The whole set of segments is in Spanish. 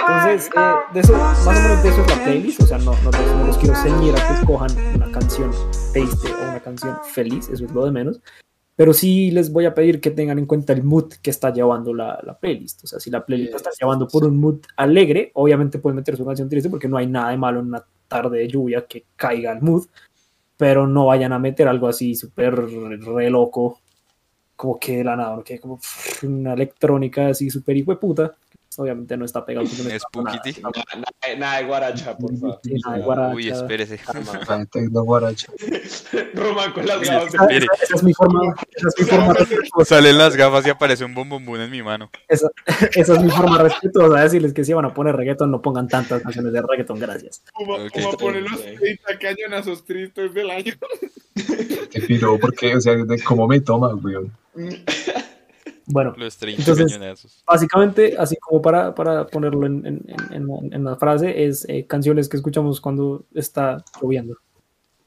Entonces, eh, de eso, más o menos de eso es la playlist, o sea, no, no, no los quiero ceñir a que escojan una canción triste o una canción feliz, eso es lo de menos, pero sí les voy a pedir que tengan en cuenta el mood que está llevando la, la playlist, o sea, si la playlist está llevando por un mood alegre, obviamente pueden meter su canción triste porque no hay nada de malo en una tarde de lluvia que caiga el mood, pero no vayan a meter algo así súper re loco, como que de la nada, que como una electrónica así súper hijo de puta, obviamente no está pegado. no está Spooky nada, Nada, nada- nada de guaracha, por favor. Sí, nada de guaracha. Uy, espérese. Ah, Tecno Guaracha. Román con las gafas. Esa, esa- esa es mi forma, esa es mi forma respetuosa, Salen las gafas y aparece un bombombón en mi mano. esa, esa es mi forma respetuosa de decirles que si van a poner reggaeton no pongan tantas canciones de reggaeton, gracias. Como, Ok. como a poner los Ok. 30 cañonazos tristes del año. Te piro porque, o sea, de cómo me toma, weón. Bueno, Los 30 Entonces- básicamente, así como para, para ponerlo en, en, en, en- la frase, es eh, canciones que escuchamos cuando está lloviendo.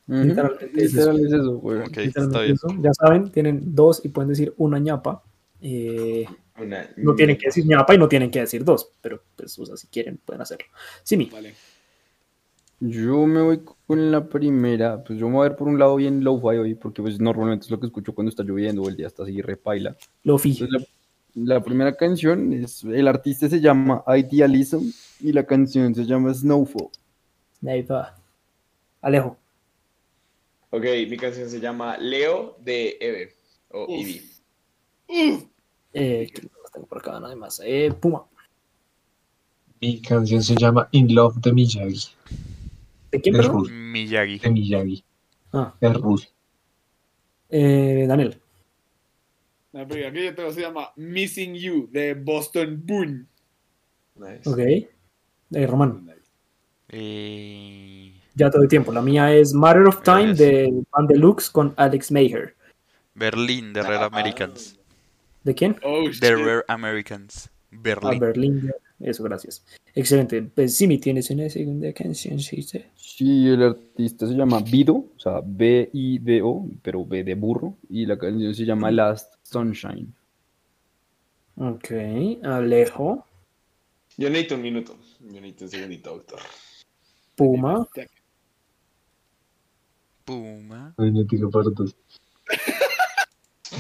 Literalmente es Literal eso, güey. Ok, está Literalmente eso. Ya saben, tienen dos y pueden decir una ñapa. Eh, Una- no tienen que decir ñapa y no tienen que decir dos, pero pues, o sea, si quieren, pueden hacerlo. Simi, Vale. Yo me voy con la primera, pues yo me voy a ver por un lado bien low-fi hoy, porque pues normalmente es lo que escucho cuando está lloviendo o el día está así repaila. Lofi. Entonces la, la primera canción es, el artista se llama Idealism y la canción se llama Snowfall. Va. Alejo. Ok, mi canción se llama Leo de Eve. O. Ivy. Eh, que tengo por acá, nada más. Eh, Puma. Mi canción se llama In Love de Miyagi. ¿De quién, Es perdón? Ruth. Miyagi. De Miyagi. Ah, Es Ruth. eh, Daniel. La primera que yo tengo se llama Missing You de Boston Boone. Nice. Ok. Eh, Román. Eh, Ya te doy tiempo. La mía es Matter of Time Gracias. de Van Deluxe con Alex Mayer. Berlín, The Rare Ah. Americans. ¿De quién? Oh, The. Rare Americans. Berlín. Berlín. Eso, gracias. Excelente. Pues Simi, tienes una segunda canción, ¿sí? Sí? El artista se llama Bido, o sea, B-I-D-O, pero B de burro, y la canción se llama Last Sunshine. Ok. Alejo. Yo necesito un minuto. Yo necesito un segundito, doctor. Puma. Puma. Ay, dos.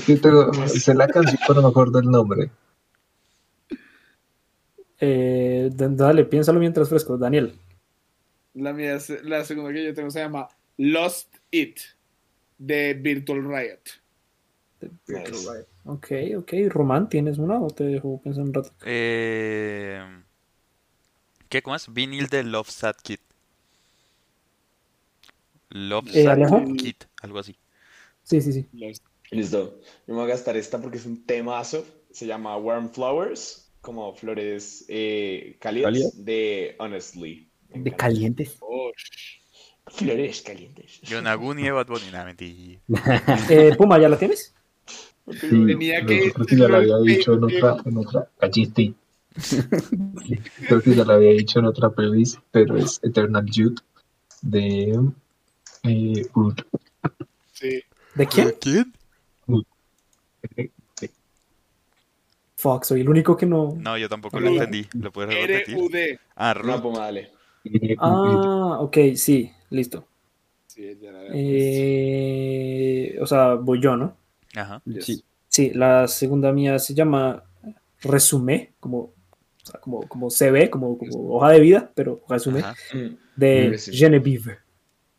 Sí, pero sé la canción, pero no me acuerdo el nombre. Eh, dale, piénsalo mientras fresco. Daniel. La, mía, la segunda que yo tengo se llama Lost It de Virtual Riot. Nice. Ok, ok. Román, ¿tienes una o te dejo pensar un rato? Eh, ¿Qué? ¿Cómo es? Vinil de Love Sad Kid. Love Eh, Sad Alejo. Kid, algo así. Sí, sí, sí. Listo. Yo me voy a gastar esta porque es un temazo. Se llama Warm Flowers, como flores eh, de Honestly. De calientes. Oh, Flores calientes. Yonaguni Bunny, nah, mentira. Eh, Puma, ¿ya la tienes? Sí, Tenía que creo que ya lo había dicho en otra, en otra, cachiste. Creo que ya lo había dicho en otra playlist, pero es Eternal Youth de eh, Ruth. sí. ¿De quién? ¿Quién? Fuck, soy el único que no. No, yo tampoco lo entendí. ¿Lo puedes repetir? R-U-D. Ah, No, pues dale. Eh, Ah, ok, sí, listo. Sí, ya la había Eh, o sea, voy yo, ¿no? Ajá. Sí, Sí, la segunda mía se llama Resumé, como, o sea, como, como CV, como, como hoja de vida, pero Ajá. Mm. de Resume. Genevieve.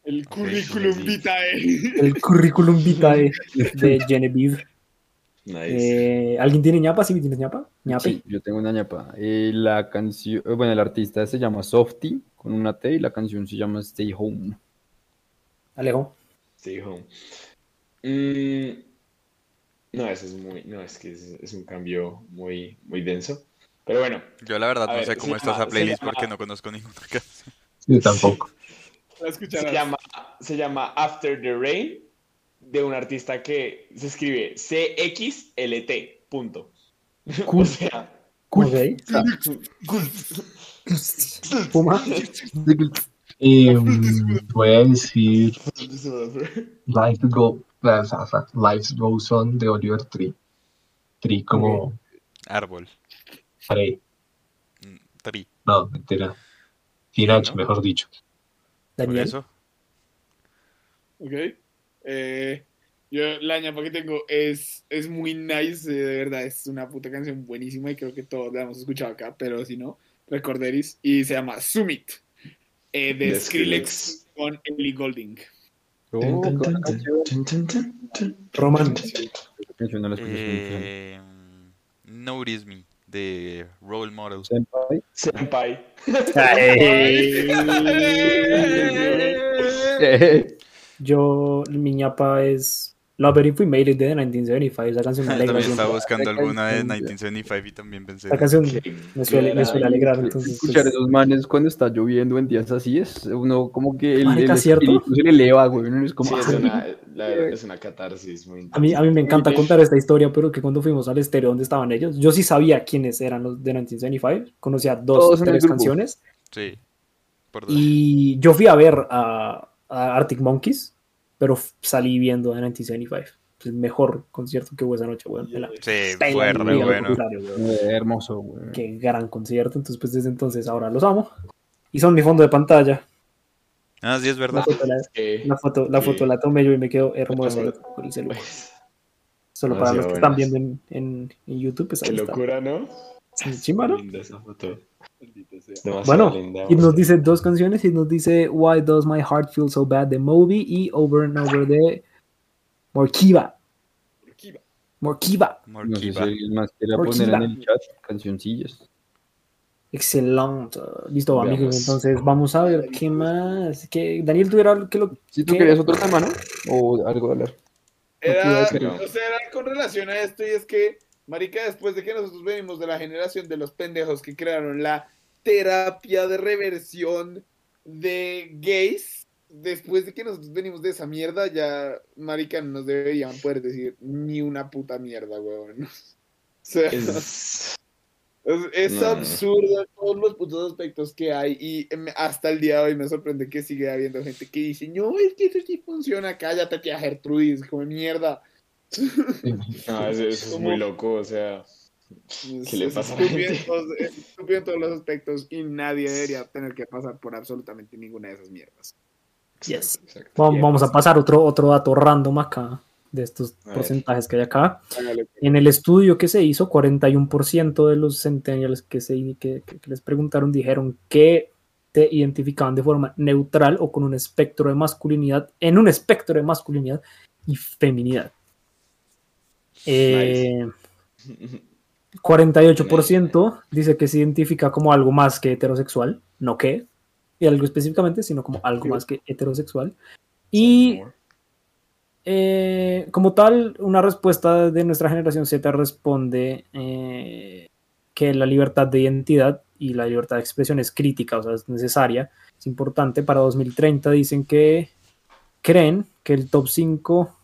El currículum sí. vitae. El currículum vitae de Genevieve. Nice. Eh, ¿Alguien tiene ñapa? ¿Sí tienes ñapa? ¿Ñape? sí, yo tengo una ñapa. Eh, la canción, eh, bueno, el artista se llama Softy, con una T, y la canción se llama Stay Home. Alejo. Stay home. Mm, no, eso es muy. No, es que es, es un cambio muy, muy denso. Pero bueno, Yo la verdad no ver, sé cómo está llama- esa playlist llama- porque no conozco ninguna canción. Yo tampoco. La escucharás. se llama, se llama After the Rain de un artista que se escribe CXLT. Punto. O sea, Ok. Puma. Eh, voy a decir Life, Go, Life Goes On de Oliver Tree. Tree como Árbol. Tree. Mm, Tri. No, mentira. ¿no? mejor dicho. Por Daniel. eso. Ok. Eh, yo la ñapa que tengo es, es muy nice, eh, de verdad, es una puta canción buenísima y creo que todos la hemos escuchado acá, pero si no, recorderis, y se llama Summit, eh, de De Skrillex Skrillex. con Ellie Golding. Oh. Eh, Notice Me de Role Model. Senpai. Senpai. Eh, Yo, mi ñapa es Lover If We Made It de 1975. Esa canción me alegra También estaba buscando alguna de canción, 1975 y también pensé. Esa canción me suele, me suele alegrar. Entonces, Escuchar pues, esos manes cuando está lloviendo en días así es uno como que el, el espíritu se le eleva, güey. Uno es como, Sí, es "Ay, una, la verdad, es una catarsis muy a, mí, a mí me encanta Muy contar esta historia, pero que cuando fuimos al estéreo donde estaban ellos, yo sí sabía quiénes eran los de 1975. Conocía dos Todos tres canciones. Sí. Y yo fui a ver a, a Arctic Monkeys, pero salí viendo a 1975. El mejor concierto que hubo esa noche, weón. Sí, fue re bueno. weón. eh, hermoso, güey. Qué gran concierto. Entonces, pues desde entonces ahora los amo. Y son mi fondo de pantalla. Ah, sí, es La verdad. foto la, foto, la la tomé yo y me quedo hermoso con el celular. pues, Solo para los que están viendo en, en, en YouTube, pues qué está. locura, ¿no? Sí, chimba, ¿no? Linda esa foto. Bueno, linda. y nos dice dos canciones y nos dice Why Does My Heart Feel So Bad de Moby y Over and Over de Morkiva. Aquí va. Morkiva. No sé si Morkiva. poner en el chat cancioncillas. Excelente. Listo, Veamos. amigos. Entonces vamos a ver qué más. ¿Qué, Daniel, ¿tú era que lo Si tú ¿Qué? querías otro tema, ¿no? O algo de hablar. Era, No. o sea, era con relación a esto y es que, marica, después de que nosotros venimos de la generación de los pendejos que crearon la terapia de reversión de gays, después de que nosotros venimos de esa mierda, ya, marica, no nos deberían poder decir ni una puta mierda, weón. O sea, es, Es- es No. absurdo todos los putos aspectos que hay y em, hasta el día de hoy me sorprende que sigue habiendo gente que dice, no, es que eso sí funciona, cállate, tía Gertrudis, como mierda. No, eso, eso es muy loco, o sea, ¿Qué le pasa en todos- es estúpido en todos los aspectos y nadie debería tener que pasar por absolutamente ninguna de esas mierdas. Yes. exacto, exacto. Vamos, vamos a pasar otro, otro dato random acá de estos porcentajes que hay acá. Hágale. En el estudio que se hizo, 41% de los centennials que, se, que, que- que les preguntaron dijeron que te identificaban de forma neutral o con un espectro de masculinidad, en un espectro de masculinidad y feminidad. Eh, 48% dice que se identifica como algo más que heterosexual, no que, y algo específicamente, sino como algo más que heterosexual. Y eh, como tal, una respuesta de nuestra generación Z responde eh, que la libertad de identidad y la libertad de expresión es crítica, o sea, es necesaria, es importante. Para 2030 dicen que creen que el top 5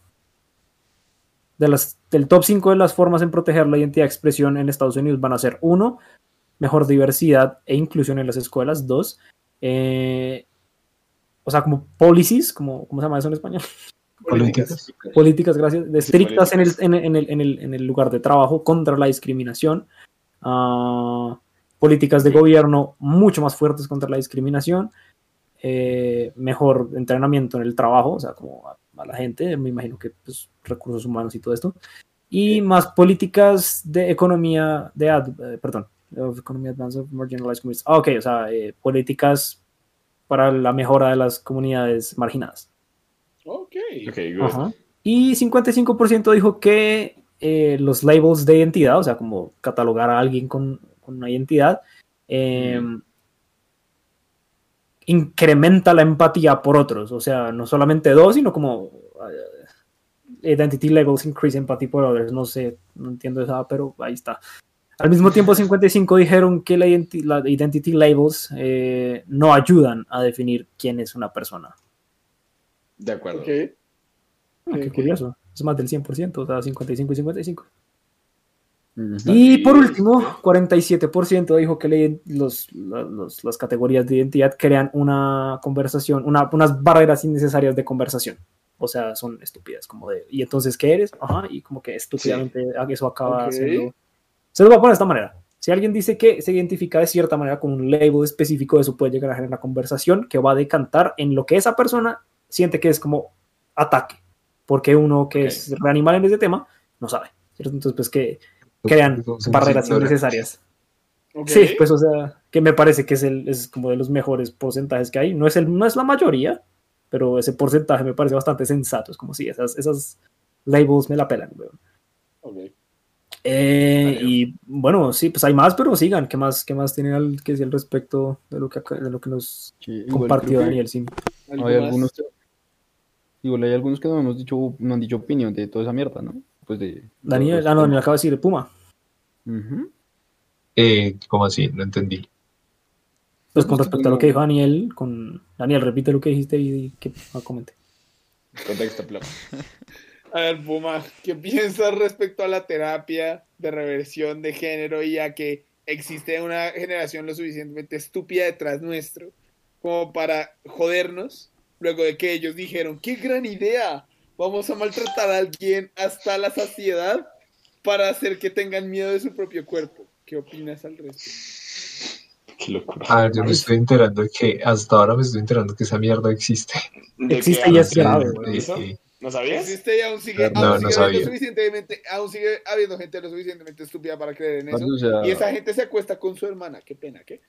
de las, del top 5 de las formas en proteger la identidad de expresión en Estados Unidos van a ser uno, mejor diversidad e inclusión en las escuelas, dos, eh, o sea, como policies, como, ¿cómo se llama eso en español? Políticas. políticas, gracias, de estrictas en el, políticas. en, el, en el- en el- en el lugar de trabajo contra la discriminación, ah, políticas de gobierno mucho más fuertes contra la discriminación, eh, mejor entrenamiento en el trabajo, o sea, como a, la gente, me imagino que pues, recursos humanos y todo esto, y más políticas de economía, de, ad- eh, perdón, of economy advance of marginalized communities. Ah, ok, o sea, eh, políticas para la mejora de las comunidades marginadas. Ok. Ok, good. Ajá. Y 55% dijo que eh, los labels de identidad, o sea, como catalogar a alguien con, con una identidad, eh, incrementa la empatía por otros. O sea, no solamente dos, sino como eh, identity labels increase empathy for others. No sé, no entiendo esa, pero ahí está. Al mismo tiempo, 55 dijeron que la, identi- la identity labels eh, no ayudan a definir quién es una persona. De acuerdo. Ok. Ah, qué curioso. Es más del 100%, o sea, 55 y 55. Y por Sí, último, sí. 47% dijo que los, los- las categorías de identidad crean una conversación, una- unas barreras innecesarias de conversación. O sea, son estúpidas, como de, ¿y entonces qué eres? Ajá, y como que estúpidamente eso acaba Ok. siendo... Se lo voy a poner de esta manera. Si alguien dice que se identifica de cierta manera con un label específico, eso puede llegar a generar una conversación que va a decantar en lo que esa persona siente que es como ataque. Porque uno que Ok. es reanimal en ese tema no sabe. ¿cierto? Entonces, pues que crean barreras innecesarias. Ok. Sí, pues o sea, que me parece que es, el, es como de los mejores porcentajes que hay. No es, el, no es la mayoría, pero ese porcentaje me parece bastante sensato. Es como si esas, esas labels me la pelan. weón. Ok. Eh, Vale. y bueno, sí, pues hay más, pero sigan. ¿Qué más, qué más tienen al, que decir al respecto de lo que, de lo que nos Sí, igual compartió Daniel? Sí. ¿Algo Hay algunos, que- igual hay algunos que no hemos dicho, no han dicho opinión de toda esa mierda, ¿no? Pues de. Daniel, ah, no, Daniel acaba de decir Puma. Eh, ¿Cómo así? No entendí. Pues con respecto a lo que dijo Daniel, con Daniel, repite lo que dijiste y, y que ah, comente. Contexto, plop. A ver, Puma, ¿qué piensas respecto a la terapia de reversión de género y a que existe una generación lo suficientemente estúpida detrás nuestro como para jodernos luego de que ellos dijeron, qué gran idea, vamos a maltratar a alguien hasta la saciedad para hacer que tengan miedo de su propio cuerpo? ¿Qué opinas al respecto? Qué locura. A ver, yo me estoy enterando que hasta ahora me estoy enterando que esa mierda existe. ¿De qué Existe y es grave, ¿No sabías? Existe y aún sigue, No, aún no sigue suficientemente, aún sigue habiendo gente lo suficientemente estúpida para creer en eso. Y esa gente se acuesta con su hermana. Qué pena, ¿qué?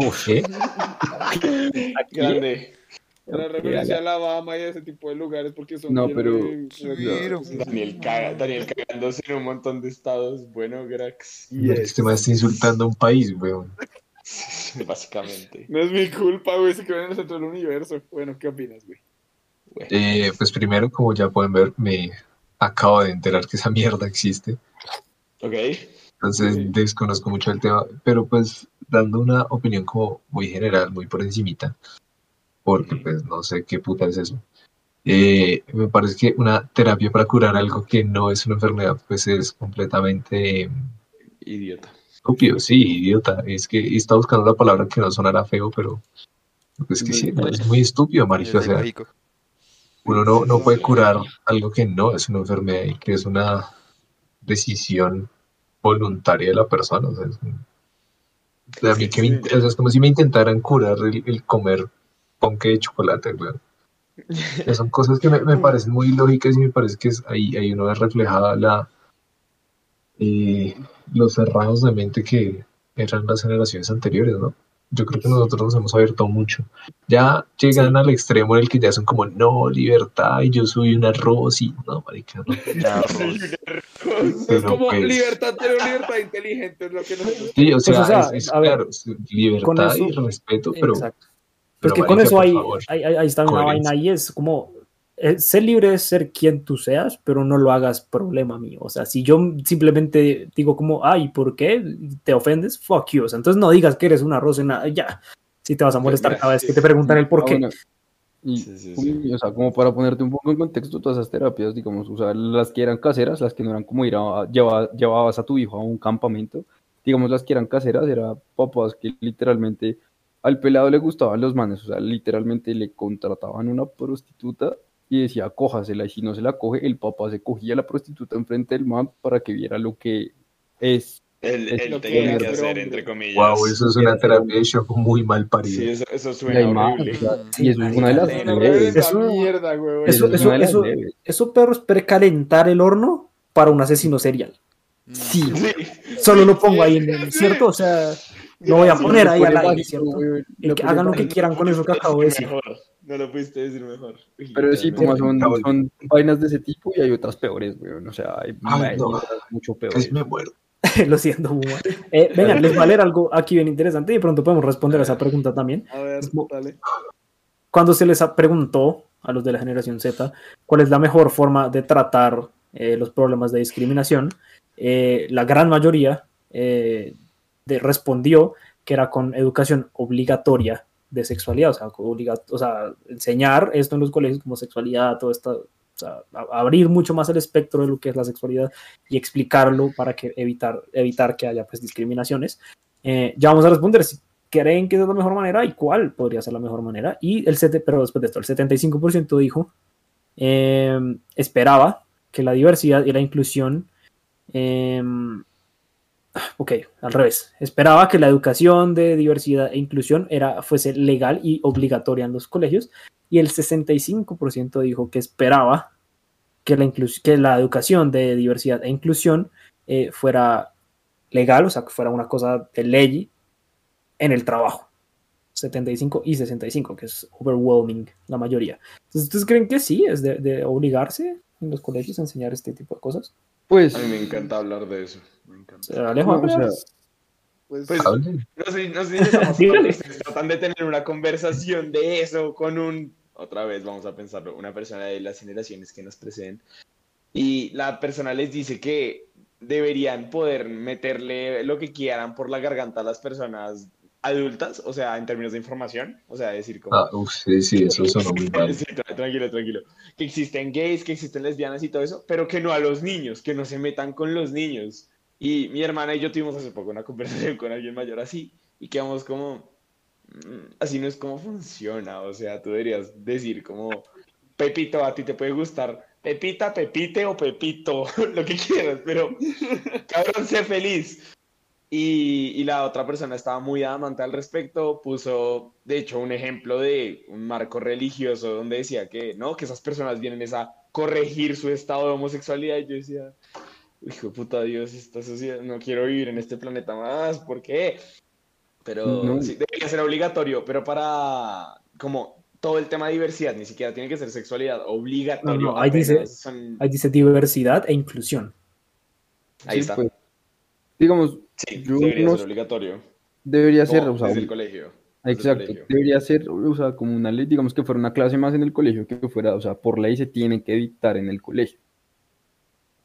Uf, ¿qué? Grande. Era referencia a. Alabama y a ese tipo de lugares porque son. No, bien, pero- Pero- Daniel, caga, Daniel cagándose en un montón de estados. Bueno, Grax. Este me está insultando a un país, weón. Básicamente. No es mi culpa, güey, se quedó en el centro del universo. Bueno, ¿qué opinas, güey? Bueno, Eh, pues primero, como ya pueden ver, me acabo de enterar que esa mierda existe. ok. Entonces Sí. desconozco mucho el tema, pero pues dando una opinión como muy general, muy por encimita, porque pues no sé qué puta es eso. Eh, me parece que una terapia para curar algo que no es una enfermedad, pues es completamente eh, Idiota. estúpido, sí, idiota. Es que está buscando la palabra que no sonara feo, pero pues que sí, es muy estúpido, marica. O Es sea, uno no, no puede curar algo que no es una enfermedad y que es una decisión voluntaria de la persona. O sea, es, un- o sea, a mí que me o sea, es como si me intentaran curar el, el comer ponque de chocolate, weón. O sea, son cosas que me, me parecen muy lógicas y me parece que es, ahí, ahí uno ve reflejada la, eh, los cerrados de mente que eran las generaciones anteriores, ¿no? Yo creo que nosotros nos hemos abierto mucho. Ya llegan al extremo en el que ya son como, no, libertad, y yo soy un arroz, y no, marica, no. es como pues, libertad, pero libertad inteligente es lo que nosotros. Sí, o sea, o sea, es, es a ver, claro, libertad y eso- respeto, pero, Exacto. Pero Pues que con eso hay, hay, hay- ahí está una vaina y es como eh, ser libre de ser quien tú seas, pero no lo hagas problema mío. O sea, si yo simplemente digo como, ay, ¿por qué te ofendes? Fuck you. O sea, entonces no digas que eres un arroz en nada. Ya, si te vas a molestar cada vez que te preguntan el por Ah, qué. bueno, Y, Sí, sí, sí. o sea, como para ponerte un poco en contexto, todas esas terapias, digamos, o sea, las que eran caseras, las que no eran como ir a, lleva- llevabas a tu hijo a un campamento, digamos, las que eran caseras, eran papás que literalmente al pelado le gustaban los manes, o sea, literalmente le contrataban una prostituta y decía, cójasela, y si no se la coge, el papá se cogía a la prostituta enfrente del man para que viera lo que es. Él, Es él lo que tenía que ser hacer, hombre. entre comillas. Wow, eso es una terapia de shock muy mal Sí, parida. eso, eso Y, suena más, horrible. o sea, y eso es una de las leves. Eso- mierda, güey. eso- es eso- leves. Eso, perro, es precalentar el horno para un asesino serial. Sí, solo lo pongo ahí, en, ¿cierto? O sea, lo voy a poner ahí al aire, ¿cierto? que hagan lo que quieran con eso que acabo de decir. Mejor. No lo pudiste decir mejor. Pero sí, como son, son vainas de ese tipo y hay otras peores, güey. O sea, hay, Ay, no. mucho peores. Me muero. Lo siento, Buma. Eh, vengan, les va a leer algo aquí bien interesante y de pronto podemos responder a esa pregunta también. A ver, dale. Cuando se les preguntó a los de la generación Z cuál es la mejor forma de tratar eh, los problemas de discriminación, eh, la gran mayoría eh, de- respondió que era con educación obligatoria de sexualidad, o sea, obliga- o sea, enseñar esto en los colegios como sexualidad, todo esto, sea, a- abrir mucho más el espectro de lo que es la sexualidad y explicarlo para que evitar, evitar que haya pues discriminaciones. Eh, ya vamos a responder si creen que es la mejor manera y cuál podría ser la mejor manera. Y el sete- pero después de esto, el 75% dijo eh, esperaba que la diversidad y la inclusión eh, ok, al revés. Esperaba que la educación de diversidad e inclusión era, fuese legal y obligatoria en los colegios. Y el 65% dijo que esperaba que la, que la educación de diversidad e inclusión eh, fuera legal, o sea, que fuera una cosa de ley en el trabajo. 75 y 65, que es overwhelming la mayoría. Entonces, ¿ustedes creen que sí es de obligarse en los colegios a enseñar este tipo de cosas? Pues, A mí me encanta hablar de eso. Me encanta. Alejo, no, o sea, Pues, Pues. No sé, no sé si tratan de tener una conversación de eso con un, otra vez vamos a pensarlo, una persona de las generaciones que nos preceden. Y la persona les dice que deberían poder meterle lo que quieran por la garganta a las personas adultas, o sea, en términos de información, o sea, decir como... Ah, uf, sí, sí, eso sonó muy mal. Sí, tra- tranquilo, tranquilo. Que existen gays, que existen lesbianas y todo eso, pero que no a los niños, que no se metan con los niños. Y mi hermana y yo tuvimos hace poco una conversación con alguien mayor así, y quedamos como, "Mm, así no es como funciona, o sea, tú deberías decir como, Pepito, a ti te puede gustar Pepita, Pepite o Pepito, lo que quieras, pero cabrón, sé feliz. Y, y la otra persona estaba muy amante al respecto, puso, de hecho, un ejemplo de un marco religioso donde decía que, no, que esas personas vienen es a corregir su estado de homosexualidad. Y yo decía, hijo de puta Dios, esta sociedad, no quiero vivir en este planeta más, ¿por qué? Pero No. sí, debería ser obligatorio, pero para, como todo el tema de diversidad, ni siquiera tiene que ser sexualidad, obligatorio. No, no, ahí dice- apenas son- Ahí dice diversidad e inclusión. Ahí sí, está. pues, digamos, Sí, yo debería no- ser obligatorio. debería ser, O sea, desde el colegio. desde el Exacto, colegio. debería ser, o sea, como una ley, digamos que fuera una clase más en el colegio, que fuera, o sea, por ley se tiene que dictar en el colegio.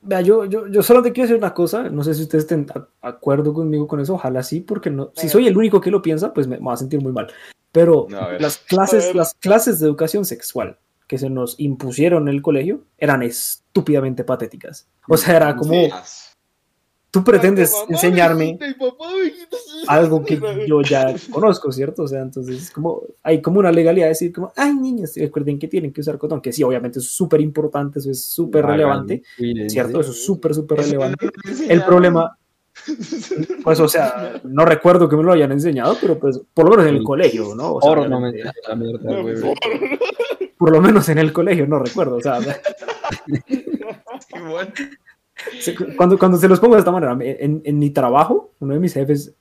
Vea, yo, yo, yo solo te quiero decir una cosa, no sé si ustedes estén de acuerdo conmigo con eso, ojalá sí, porque no, si soy el único que lo piensa, pues me, me va a sentir muy mal. Pero No, las clases, las clases de educación sexual que se nos impusieron en el colegio eran estúpidamente patéticas. O sea, era como, Feas. Tú pretendes Mamá, enseñarme papá, algo que yo ya conozco, ¿cierto? O sea, entonces es como, hay como una legalidad de decir como, ay niños, recuerden que tienen que usar cotón, que sí, obviamente es súper importante, eso es súper relevante. ¿cierto? Eso es súper, súper relevante. El problema, pues, o sea, no recuerdo que me lo hayan enseñado, pero pues, por lo menos en el colegio, ¿no? O sea, Porno, me obviamente, esa mierda, No, güey. por- por lo menos en el colegio, no recuerdo, o sea, cuando, cuando se los pongo de esta manera, en, en mi trabajo, uno de mis jefes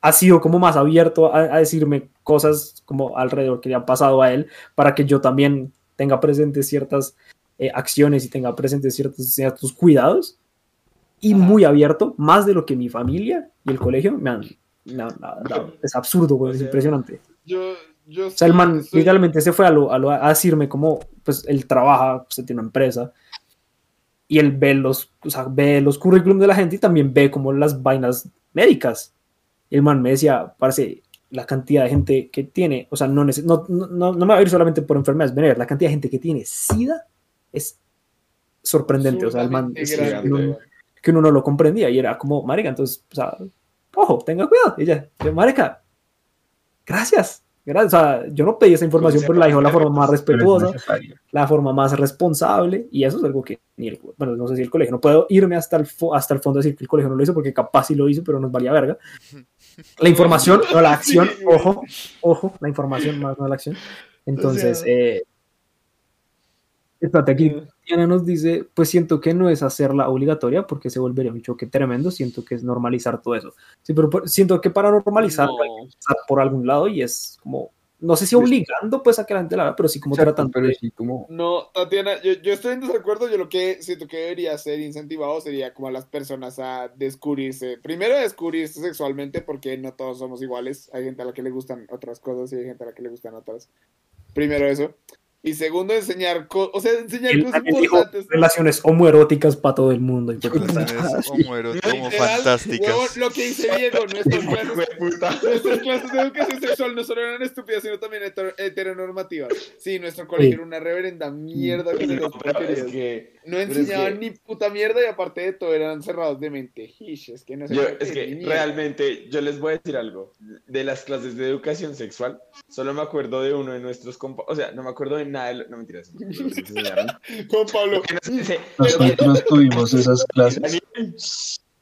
ha sido como más abierto a, a decirme cosas como alrededor que le han pasado a él, para que yo también tenga presentes ciertas eh, acciones y tenga presentes ciertos, ciertos cuidados, y muy abierto, más de lo que mi familia y el colegio me han, me han dado. Es absurdo, O es sea, impresionante. Yo, yo O sea, el man soy- literalmente se fue a, lo, a, lo- a decirme como, pues él trabaja, pues él tiene una empresa, y él ve los, o sea, ve los currículums de la gente y también ve como las vainas médicas. El man me decía, parece la cantidad de gente que tiene, o sea, no, no, no, no me va a ir solamente por enfermedades venéreas, la cantidad de gente que tiene SIDA es sorprendente, o sea, el man, es- uno, que uno no lo comprendía y era como, marica, entonces, o sea, ojo, tenga cuidado. Y ella, marica, gracias. O sea, yo no pedí esa información, pero la dijo de la forma más Pero es respetuosa, la forma más responsable, y eso es algo que ni el, bueno, no sé si el colegio, no puedo irme hasta el, hasta el fondo a decir que el colegio no lo hizo, porque capaz sí lo hizo, pero nos valía verga. La información, no la acción, ojo, ojo, la información más no la acción. Entonces, sea- eh, espérate, aquí Diana nos dice, pues siento que no es hacerla obligatoria porque se volvería un choque tremendo, siento que es normalizar todo eso. Sí, pero siento que para normalizar hay que No. empezar por algún lado y es como, no sé si obligando pues a que la gente la haga, pero sí como Exacto, tratando pero de- sí, como, No, Tatiana, yo, yo estoy en desacuerdo. Yo lo que siento que debería ser incentivado sería como a las personas a descubrirse. Primero, descubrirse sexualmente, porque no todos somos iguales. Hay gente a la que le gustan otras cosas y hay gente a la que le gustan otras. Primero, eso. Y segundo, enseñar, o sea, enseñar cosas importantes. relaciones homoeróticas para todo el mundo. y Literal, fantásticas. lo que dice Diego, nuestras clases, de puta. nuestras clases de educación sexual no solo eran estúpidas, sino también heter- heteronormativas. Sí, nuestro colegio era una reverenda mierda es porquerías. que No pero es enseñaban que- ni puta mierda y aparte de todo eran cerrados de mente. Ish, es que no se Yo, es que mierda. realmente yo les voy a decir algo. De las clases de educación sexual, solo me acuerdo de uno de nuestros compa, o sea, no me acuerdo de nada de lo... No mentiras. no me. Con Pablo. Nosotros tuvimos esas clases.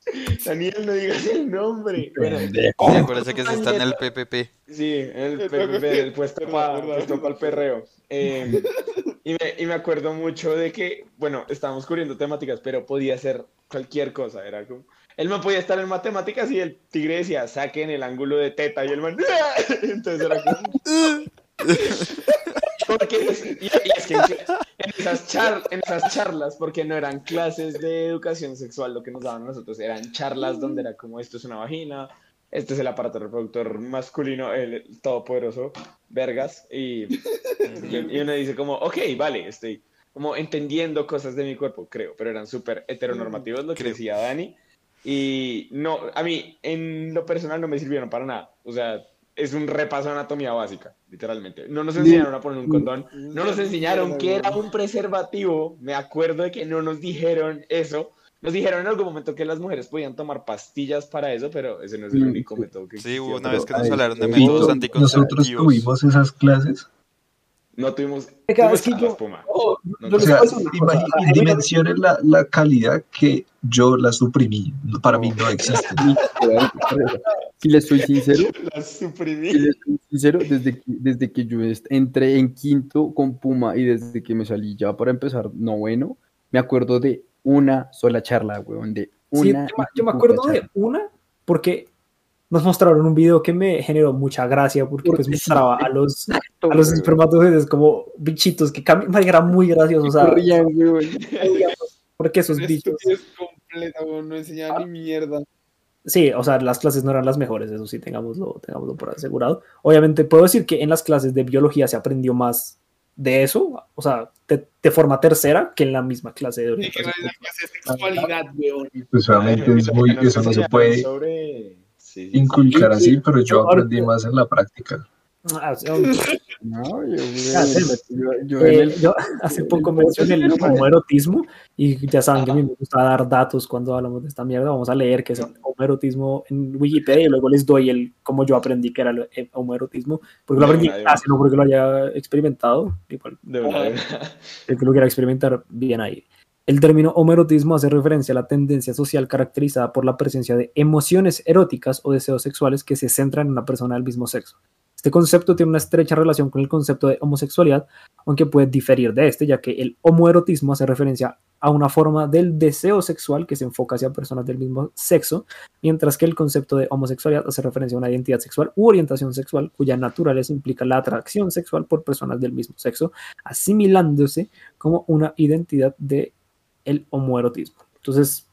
Daniel, no digas el nombre. Bueno, Sí, acuérdense que se está en el PPP. Sí, el El PPP, el puesto para verdad. el perreo. Eh, y, me, y me acuerdo mucho de que, bueno, estábamos cubriendo temáticas, pero podía ser cualquier cosa. Era como. Él no podía estar en matemáticas y el tigre decía, saquen el ángulo de teta. Y el man. Entonces era como. Porque es, y, es que en, esas char- en esas charlas, porque no eran clases de educación sexual lo que nos daban a nosotros, eran charlas donde era como esto es una vagina, este es el aparato reproductor masculino, el, todopoderoso, vergas, y, y, y uno dice como, ok, vale, estoy como entendiendo cosas de mi cuerpo, creo, pero eran súper heteronormativos lo que Creo. decía Dani, y no, a mí en lo personal no me sirvieron para nada, o sea, es un repaso de anatomía básica, literalmente. No nos enseñaron a poner un condón, no nos enseñaron que era un preservativo, me acuerdo de que no nos dijeron eso. Nos dijeron en algún momento que las mujeres podían tomar pastillas para eso, pero ese no es el Mm, único método que Sí, hubo una vez que nos hablaron de sí, métodos Nosotros anticonceptivos. tuvimos esas clases. No tuvimos, tuvimos que yo- Puma. Oh, No, O sea, dimensionen la, la calidad que yo la suprimí. Para mí no existe. Si les soy sincero, si suprimí. les soy sincero, desde que, desde que yo entré en quinto con Puma y desde que me salí ya para empezar noveno, me acuerdo de una sola charla, weón, de Sí, una. yo, me- yo me puta acuerdo de una porque nos mostraron un video que me generó mucha gracia porque pues Porque sí, mostraba a los, a los espermatozoides como bichitos que cambian, era muy gracioso, o sea, porque esos bichos, estupidez completa, no enseñaban ni mierda. sí, o sea, las clases no eran las mejores, eso sí, tengámoslo, tengámoslo por asegurado. Obviamente puedo decir que en las clases de biología se aprendió más de eso, o sea, de, de forma tercera que en la misma clase de Y que no orientación. es la clase de sexualidad, weón. Pues obviamente es muy, Nos eso no se puede sobre- sí, sí, sí. inculcar así, pero yo aprendí más en la práctica. Ah, No, yo, Ah, weón, sí. yo, yo en Eh, el- yo hace poco mencioné el homoerotismo y ya saben que a mí me gusta dar datos cuando hablamos de esta mierda. Vamos a leer qué es el homoerotismo en Wikipedia y luego les doy el cómo yo aprendí que era el eh, homoerotismo, porque lo aprendí clase, no porque lo haya experimentado. Igual, De de una. el que lo quiera experimentar, bien ahí. El término homoerotismo hace referencia a la tendencia social caracterizada por la presencia de emociones eróticas o deseos sexuales que se centran en una persona del mismo sexo. Este concepto tiene una estrecha relación con el concepto de homosexualidad, aunque puede diferir de este, ya que el homoerotismo hace referencia a una forma del deseo sexual que se enfoca hacia personas del mismo sexo, mientras que el concepto de homosexualidad hace referencia a una identidad sexual u orientación sexual cuya naturaleza implica la atracción sexual por personas del mismo sexo, asimilándose como una identidad de el homoerotismo. Entonces,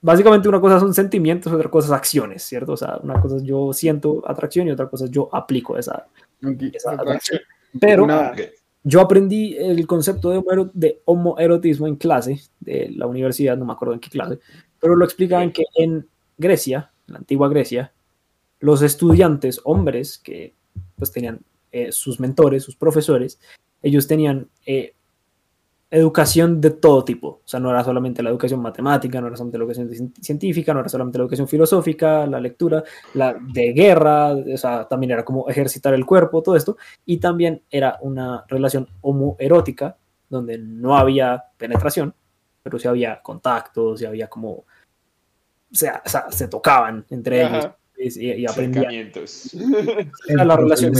básicamente una cosa son sentimientos, otra cosa es acciones, ¿cierto? O sea, una cosa es yo siento atracción y otra cosa es yo aplico esa, atracción. Pero Ok. yo aprendí el concepto de, homoero- de homoerotismo en clase de la universidad, no me acuerdo en qué clase, pero lo explicaban que en Grecia, en la antigua Grecia, los estudiantes hombres que pues tenían eh, sus mentores, sus profesores, ellos tenían eh, educación de todo tipo. O sea, no era solamente la educación matemática, no era solamente la educación cien- científica, no era solamente la educación filosófica, la lectura, la de guerra, o sea, también era como ejercitar el cuerpo, todo esto. Y también era una relación homoerótica, donde no había penetración, pero sí había contactos, sí había como... O sea, o sea, se tocaban entre Ajá. ellos y, y aprendían. Era la relación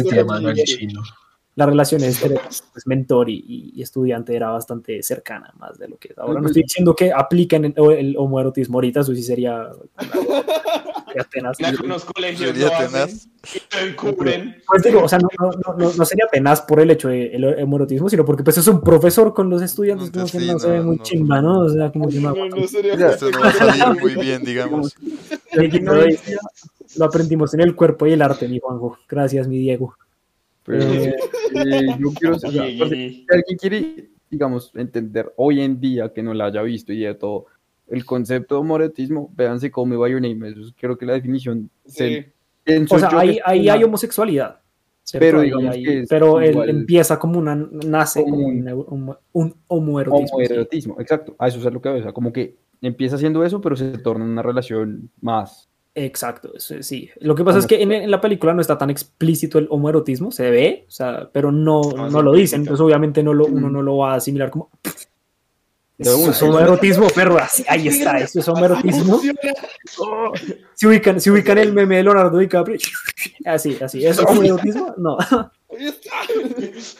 la relación entre pues, mentor y, estudiante era bastante cercana, más de lo que es ahora. No estoy diciendo que apliquen el, el homoerotismo ahorita, eso sí sería sería tenaz. En algunos colegios Sería lo hacen tenaz. y lo encubren. Pues digo, o sea, no, no, no- no- no sería tenaz por el hecho del homoerotismo, sino porque pues es un profesor con los estudiantes, como que Sí, no se ve no, muy no. chimba, ¿no? O sea, como que no. No, no sería Esto no va a salir muy bien, digamos. Lo aprendimos en el cuerpo y el arte, mi Juanjo. Gracias, mi Diego. Pero eh, yo quiero saber, si alguien quiere, digamos, entender hoy en día que no la haya visto y de todo, el concepto de homoerotismo, véanse Me By Your Name, eso es- creo que la definición, se- Sí. pienso O sea, ahí, ahí una- hay homosexualidad. ¿cierto? Pero Ahí digamos hay- que es pero él empieza como una, nace como Como un, un- un, un homoerotismo. sí. homoerotismo, exacto, a eso es lo que voy, o sea, como que empieza haciendo eso, pero se torna una relación más. Exacto, eso- sí. Lo que pasa es que en, en la película no está tan explícito el homoerotismo, se ve, o sea, pero no, No, no se lo dicen, entonces obviamente no lo, uno no lo va a asimilar como... Eso es homoerotismo, perro, así, ahí está, eso es homoerotismo. Si ubican, si ubican el meme de Leonardo DiCaprio, así, así, ¿eso es homoerotismo? No. Ahí está.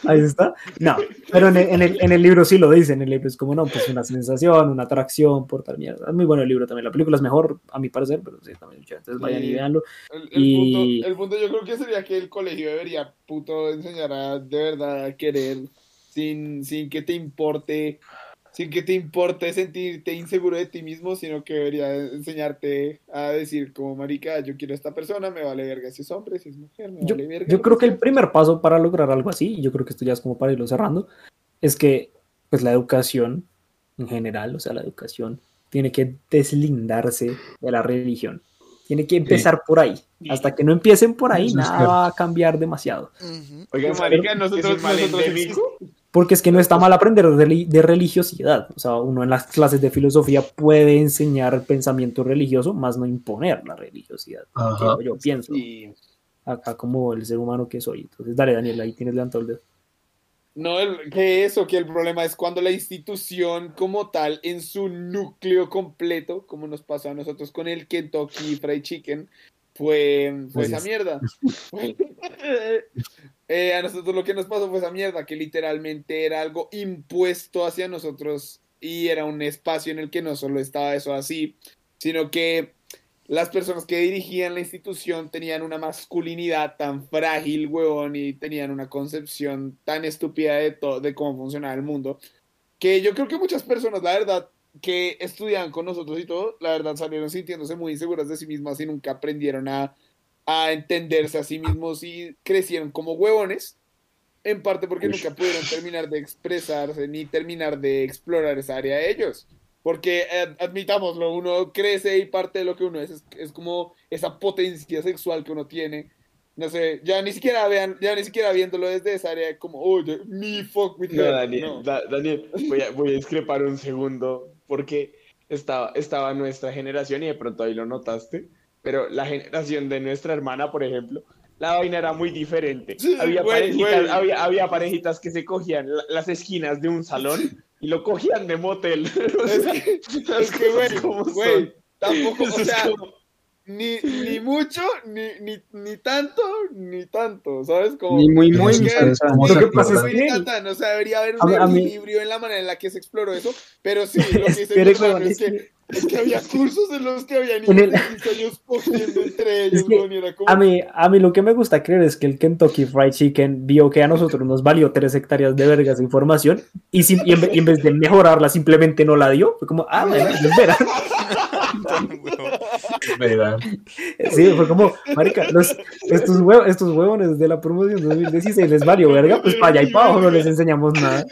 Ahí está. No, pero en el, en, el, en el libro sí lo dicen. En el libro es como, no, pues una sensación, una atracción por tal mierda. Es muy bueno el libro también. La película es mejor, a mi parecer, pero sí, también. Entonces vayan y veanlo. El, el Y- punto, el punto yo creo que sería que el colegio debería puto enseñar a de verdad a querer sin, sin que te importe sin que te importe sentirte inseguro de ti mismo, sino que debería enseñarte a decir como marica, yo quiero a esta persona, me vale verga si es hombre, si es mujer, me Yo, vale verga. yo creo que el primer paso para lograr algo así, y yo creo que esto ya es como para irlo cerrando, es que pues la educación en general, o sea, la educación tiene que deslindarse de la religión. Tiene que empezar por ahí. Hasta que no empiecen por ahí, nada va a cambiar demasiado. Pero, marica, ¿es nosotros, nosotros? Porque es que no está mal aprender de, reli- de religiosidad. O sea, uno en las clases de filosofía puede enseñar pensamiento religioso, más no imponer la religiosidad. Ajá. Yo pienso Y- acá como el ser humano que soy. Entonces, dale, Daniel, ahí tienes levantado el dedo. No, el- que eso, que el problema es cuando la institución como tal, en su núcleo completo, como nos pasó a nosotros con el Kentucky Fried Chicken, fue, fue esa Gracias. mierda. Eh, a nosotros lo que nos pasó fue esa mierda, que literalmente era algo impuesto hacia nosotros y era un espacio en el que no solo estaba eso así, sino que las personas que dirigían la institución tenían una masculinidad tan frágil, huevón, y tenían una concepción tan estúpida de, to- de cómo funcionaba el mundo, que yo creo que muchas personas, la verdad, que estudiaban con nosotros y todo, la verdad salieron sintiéndose muy inseguras de sí mismas y nunca aprendieron a, a entenderse a sí mismos y crecieron como huevones, en parte porque nunca pudieron terminar de expresarse ni terminar de explorar esa área de ellos. Porque eh, admitámoslo, uno crece y parte de lo que uno es, es es como esa potencia sexual que uno tiene. No sé, ya ni siquiera vean, ya ni siquiera viéndolo desde esa área como, oye, me fuck with No, her. Daniel, No. Da- Daniel, voy a, voy a discrepar un segundo porque estaba, estaba nuestra generación y de pronto ahí lo notaste, pero la generación de nuestra hermana, por ejemplo, la vaina era muy diferente. Sí, había, güey, parejitas, güey. había, había parejitas que se cogían la- las esquinas de un salón y lo cogían de motel. O Es que, las es que, güey, como tampoco, o sea, ni, ni mucho, ni, ni, ni tanto, ni tanto, ¿sabes? Como, Ni muy, muy, ni que- tan, ¿Cómo tan. Lo se que pasa es que- o sea, debería haber A un mí- a mí- equilibrio en la manera en la que se exploró eso, pero sí, lo que dice es es que, es que había cursos en los que había niños el- de 15 años cogiendo entre ellos, que y era como, A mí, a mí lo que me gusta creer es que el Kentucky Fried Chicken vio que a nosotros nos valió tres hectáreas de vergas de información y, sin- y en, vez- y en vez de mejorarla simplemente no la dio. Fue como, ah, bueno, espera. Sí, fue como, marica, los, estos, huevos, estos huevones de la promoción 2016 les valió verga, pues para allá y para abajo no les enseñamos nada.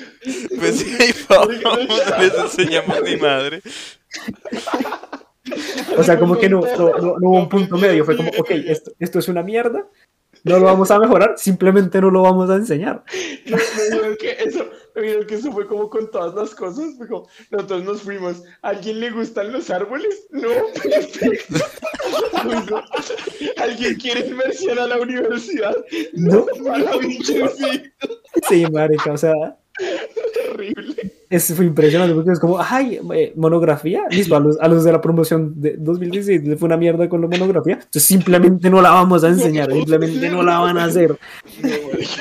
Pues sí, Pablo, no les enseñamos ni madre. O sea, como que no, no, no- no hubo un punto medio, fue como, ok, esto, esto es una mierda, no lo vamos a mejorar, simplemente no lo vamos a enseñar. Me que eso, me dijeron que eso fue como con todas las cosas. como, nosotros nos fuimos. ¿A alguien le gustan los árboles? No, perfecto. ¿Alguien quiere inversión a la universidad? No. maravilloso, Sí, marica, o sea, terrible. Es, fue impresionante porque es como, ay, eh, monografía, listo, a los, a los de la promoción de 2016 les fue una mierda con la monografía, entonces simplemente no la vamos a enseñar, simplemente no la van a hacer.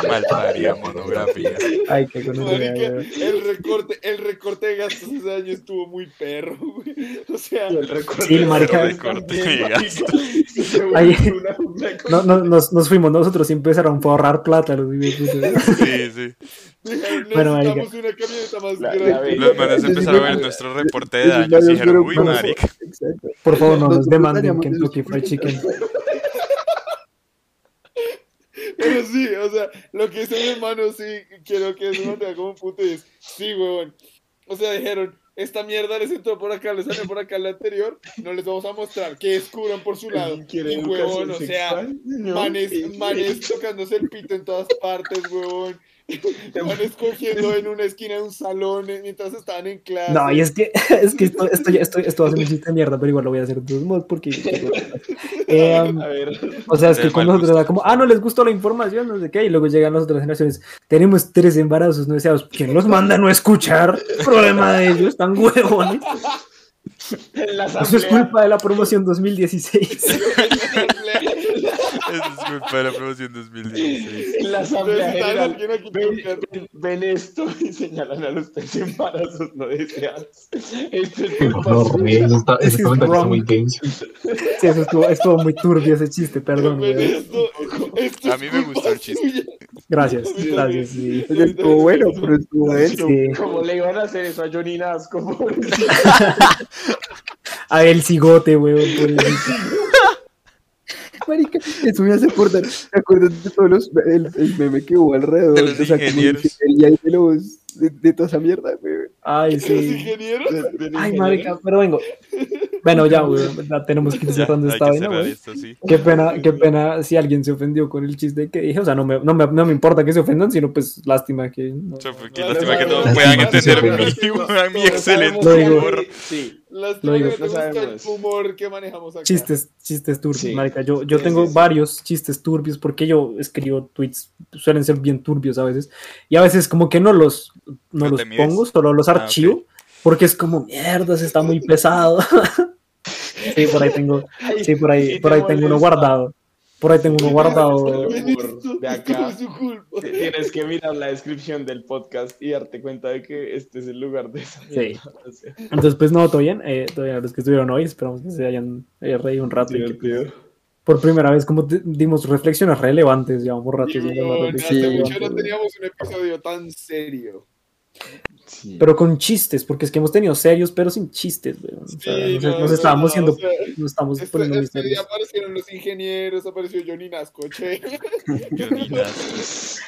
Malparía monografía. Ay, qué Marica, el recorte, el recorte de gastos ese año estuvo muy perro, güey. O sea, el recorte Sí, de marica. gastos Recorte de gastos. Ahí- una- una No, no, nos, nos fuimos nosotros y empezaron a ahorrar plata los. Sí, sí. Bueno, necesitamos una camioneta más La- la grande. Los manes empezaron a ver nuestro reporte de daños y dijeron, uy, marica. Por favor, no nos demanden Kentucky Fried Chicken. Pero sí, o sea, lo que dice mi hermano, sí, quiero que eso me como un punto y es, sí, huevón. O sea, dijeron, esta mierda les entró por acá, les salió por acá la anterior, no les vamos a mostrar, que descubran por su lado. ¿Quiere Y huevón, o sea, manes, manes tocándose el pito en todas partes, huevón. Manes cogiendo en una esquina de un salón eh, mientras estaban en clase. No, y es que, es que esto, esto, ya- esto, esto va a ser un chiste de mierda, pero igual lo voy a hacer de todos modos porque... Eh, um, A ver, o sea, es que cuando nosotros era como, ah, no les gustó la información, no sé qué, y luego llegan las otras generaciones, tenemos tres embarazos no deseados, ¿quién los manda a no escuchar? Problema de ellos, están huevones. Eso es culpa de la promoción 2016. Eso es culpa de la promoción 2016. en la asamblea Entonces, general, ven, ven- ven esto y señalan a los tres embarazos no deseados. Esto es culpa suya. eso está- Es ese que es comentario está muy. Sí, eso estuvo, estuvo muy turbio ese chiste, perdón. Ven esto, esto A mí me gustó el chiste. Gracias, gracias. Sí. Estuvo bueno, pero estuvo denso. Sí. ¿Cómo le iban a hacer eso a Johnny Nasco? A el cigote, weón. pobrecito. Marica, eso me hace acordar, ¿te acuerdas de todos los, el, el meme que hubo alrededor? De los o sea, ingenieros. de los, de, de toda esa mierda, güey. Ay, Los sí. ingenieros. Ay, marica, pero vengo. Bueno, ya, weón. Ya tenemos que ir cerrando esta que vaina, sí. Qué pena, qué pena si alguien se ofendió con el chiste que dije. O sea, no me, no me, no me importa que se ofendan, sino pues lástima que. no- O sea, qué lástima que no puedan entender mi, mi excelente humor. Sí, Lástima Lo digo. que no el sabemos. humor que manejamos acá. Chistes, chistes turbios, Sí. marica. Yo, yo Sí, tengo sí, sí. varios chistes turbios porque yo escribo tweets, suelen ser bien turbios a veces. Y a veces como que no los, no los mides. pongo, solo los Ah, archivo. Porque es como, mierda, se está muy pesado. sí, por ahí tengo, sí, por ahí, por ahí tengo uno guardado. Por ahí tengo uno guardado. De acá. Tienes que mirar la descripción del podcast y darte cuenta de que este es el lugar de esa Sí. Entonces, pues no, todo bien. Eh, todavía los que estuvieron hoy, esperamos que se hayan eh, reído un rato. y que, pues, por primera vez, como dimos reflexiones relevantes, llevamos rato mucho relevante. no teníamos un episodio tan serio. Sí. Pero con chistes, porque es que hemos tenido serios, pero sin chistes, weón. O sea, Sí, nos, no, nos no, estábamos no, haciendo, o sea, nos estamos Este, poniendo este día aparecieron los ingenieros, apareció Johnny Nasco, che. Johnny Nasco.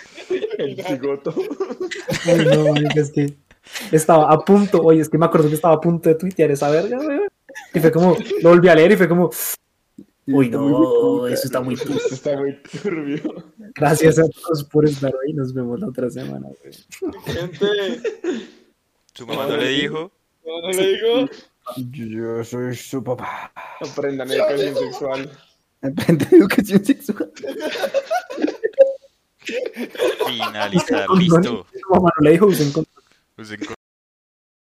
el cigoto. Ay, no, marica, es que estaba a punto, oye, es que me acuerdo que estaba a punto de tuitear esa verga, weón. Y fue como, lo volví a leer y fue como, uy, Está no, eso está muy. Esto está muy turbio. Gracias a todos por estar hoy. Nos vemos la otra semana, güey. Gente, Su mamá no le dijo. no le digo. Yo soy su papá. Aprendan educación sexual. Aprende educación sexual. Finalizar. Listo. Tu mamá no le dijo, usen con- Usen